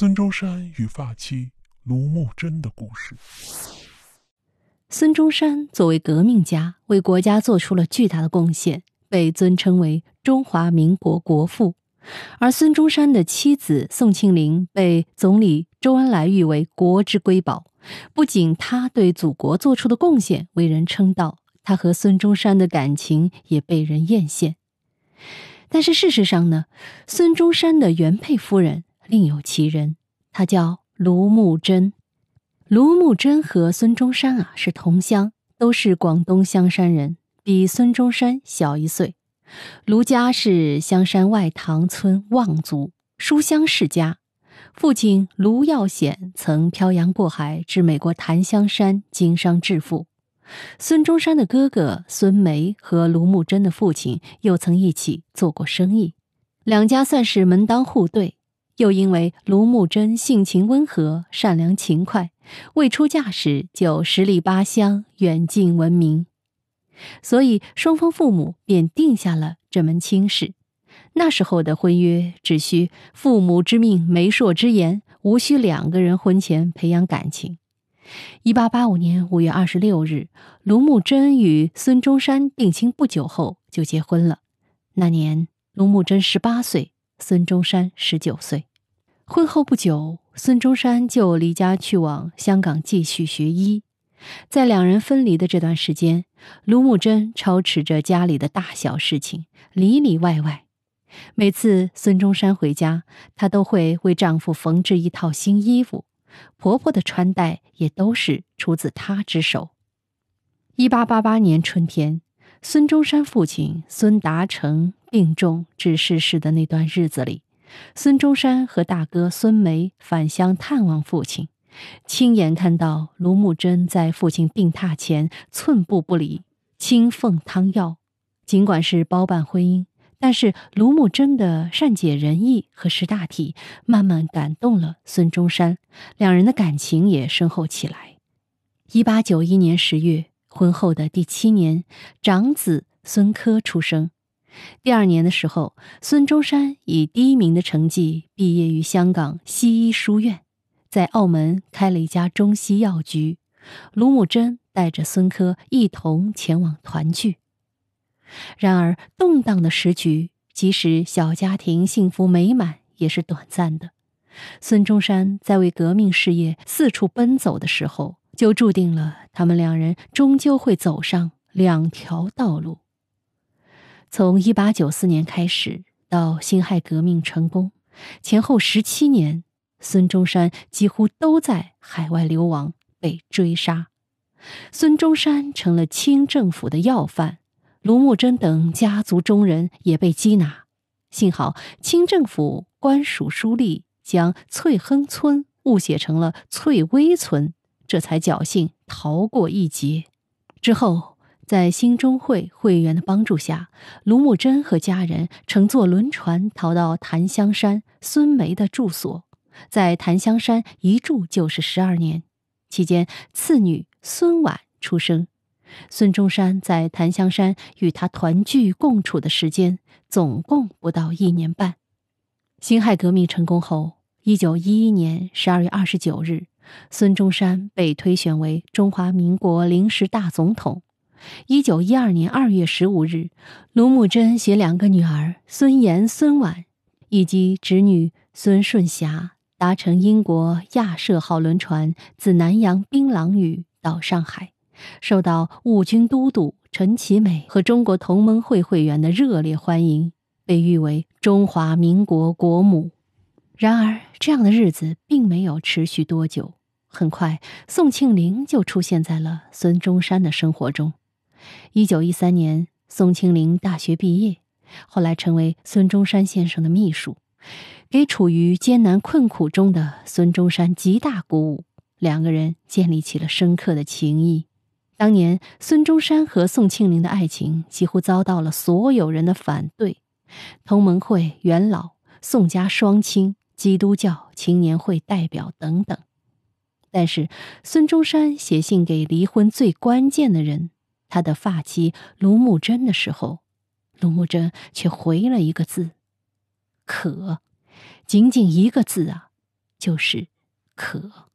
孙中山与发妻卢慕贞的故事。孙中山作为革命家，为国家做出了巨大的贡献，被尊称为中华民国国父。而孙中山的妻子宋庆龄被总理周恩来誉为国之瑰宝。不仅他对祖国做出的贡献为人称道，他和孙中山的感情也被人艳羡。但是事实上呢，孙中山的原配夫人另有其人，他叫卢慕贞。卢慕贞和孙中山啊是同乡，都是广东香山人，比孙中山小一岁。卢家是香山外塘村望族，书香世家。父亲卢耀显曾漂洋过海至美国檀香山经商致富。孙中山的哥哥孙梅和卢慕贞的父亲又曾一起做过生意，两家算是门当户对。又因为卢慕贞性情温和、善良勤快，未出嫁时就十里八乡、远近闻名，所以双方父母便定下了这门亲事。那时候的婚约只需父母之命、媒妁之言，无需两个人婚前培养感情。一八八五年五月二十六日，卢慕贞与孙中山定亲不久后就结婚了。那年，卢慕贞十八岁，孙中山十九岁。婚后不久，孙中山就离家去往香港继续学医。在两人分离的这段时间，卢慕贞操持着家里的大小事情，里里外外。每次孙中山回家，她都会为丈夫缝制一套新衣服。婆婆的穿戴也都是出自她之手。一八八八年春天，孙中山父亲孙达成病重至逝世的那段日子里，孙中山和大哥孙梅返乡探望父亲，亲眼看到卢慕贞在父亲病榻前寸步不离，亲奉汤药。尽管是包办婚姻。但是卢慕贞的善解人意和识大体，慢慢感动了孙中山，两人的感情也深厚起来。一八九一年十月，婚后的第七年，长子孙科出生。第二年的时候，孙中山以第一名的成绩毕业于香港西医书院，在澳门开了一家中西药局。卢慕贞带着孙科一同前往团聚。然而，动荡的时局，即使小家庭幸福美满，也是短暂的。孙中山在为革命事业四处奔走的时候，就注定了他们两人终究会走上两条道路。从一八九四年开始到辛亥革命成功，前后十七年，孙中山几乎都在海外流亡，被追杀。孙中山成了清政府的要犯。卢慕贞等家族中人也被缉拿，幸好清政府官署书吏将翠亨村误写成了翠微村，这才侥幸逃过一劫。之后，在兴中会会员的帮助下，卢慕贞和家人乘坐轮船逃到檀香山孙梅的住所，在檀香山一住就是十二年，期间次女孙婉出生。孙中山在檀香山与他团聚共处的时间总共不到一年半。辛亥革命成功后，一九一一年十二月二十九日，孙中山被推选为中华民国临时大总统。一九一二年二月十五日，卢慕贞携两个女儿孙妍、孙婉以及侄女孙顺霞，搭乘英国亚设号轮船，自南洋槟榔屿到上海。受到务军都督陈其美和中国同盟会会员的热烈欢迎，被誉为中华民国国母。然而，这样的日子并没有持续多久。很快，宋庆龄就出现在了孙中山的生活中。一九一三年，宋庆龄大学毕业，后来成为孙中山先生的秘书，给处于艰难困苦中的孙中山极大鼓舞。两个人建立起了深刻的情谊。当年孙中山和宋庆龄的爱情几乎遭到了所有人的反对，同盟会元老、宋家双亲、基督教青年会代表等等。但是孙中山写信给离婚最关键的人，他的发妻卢慕贞的时候，卢慕贞却回了一个字：“可”，仅仅一个字啊，就是“可”，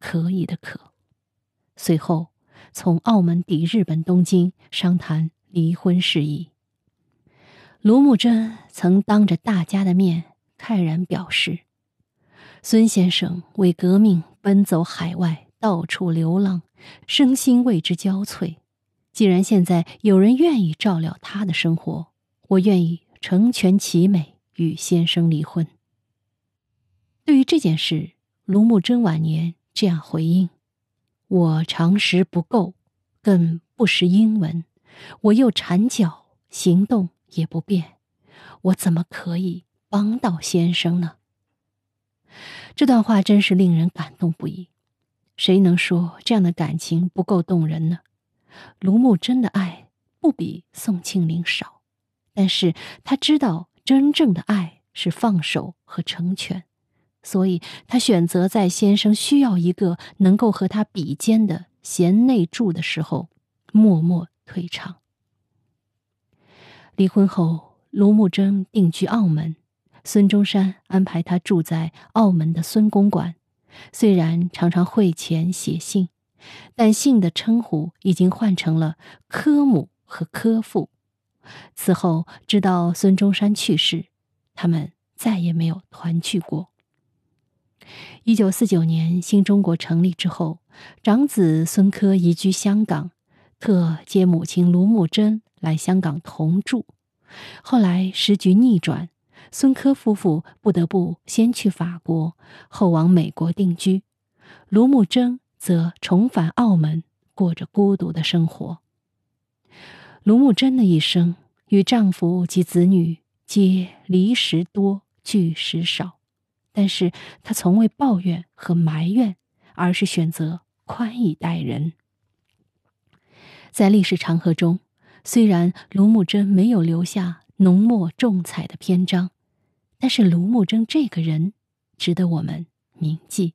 可以的“可”。随后，从澳门抵日本东京，商谈离婚事宜。卢慕贞曾当着大家的面慨然表示：“孙先生为革命奔走海外，到处流浪，身心为之交瘁。既然现在有人愿意照料他的生活，我愿意成全其美，与先生离婚。”对于这件事，卢慕贞晚年这样回应。我常识不够，更不识英文，我又缠脚，行动也不便，我怎么可以帮到先生呢？这段话真是令人感动不已。谁能说这样的感情不够动人呢？卢慕贞的爱不比宋庆龄少，但是他知道真正的爱是放手和成全。所以，他选择在先生需要一个能够和他比肩的贤内助的时候，默默退场。离婚后，卢慕贞定居澳门，孙中山安排他住在澳门的孙公馆。虽然常常汇钱写信，但姓的称呼已经换成了科母和科父。此后，直到孙中山去世，他们再也没有团聚过。一九四九年，新中国成立之后，长子孙科移居香港，特接母亲卢慕贞来香港同住。后来时局逆转，孙科夫妇不得不先去法国，后往美国定居。卢慕贞则重返澳门，过着孤独的生活。卢慕贞的一生，与丈夫及子女皆离时多，聚时少。但是她从未抱怨和埋怨，而是选择宽以待人。在历史长河中，虽然卢慕贞没有留下浓墨重彩的篇章，但是卢慕贞这个人值得我们铭记。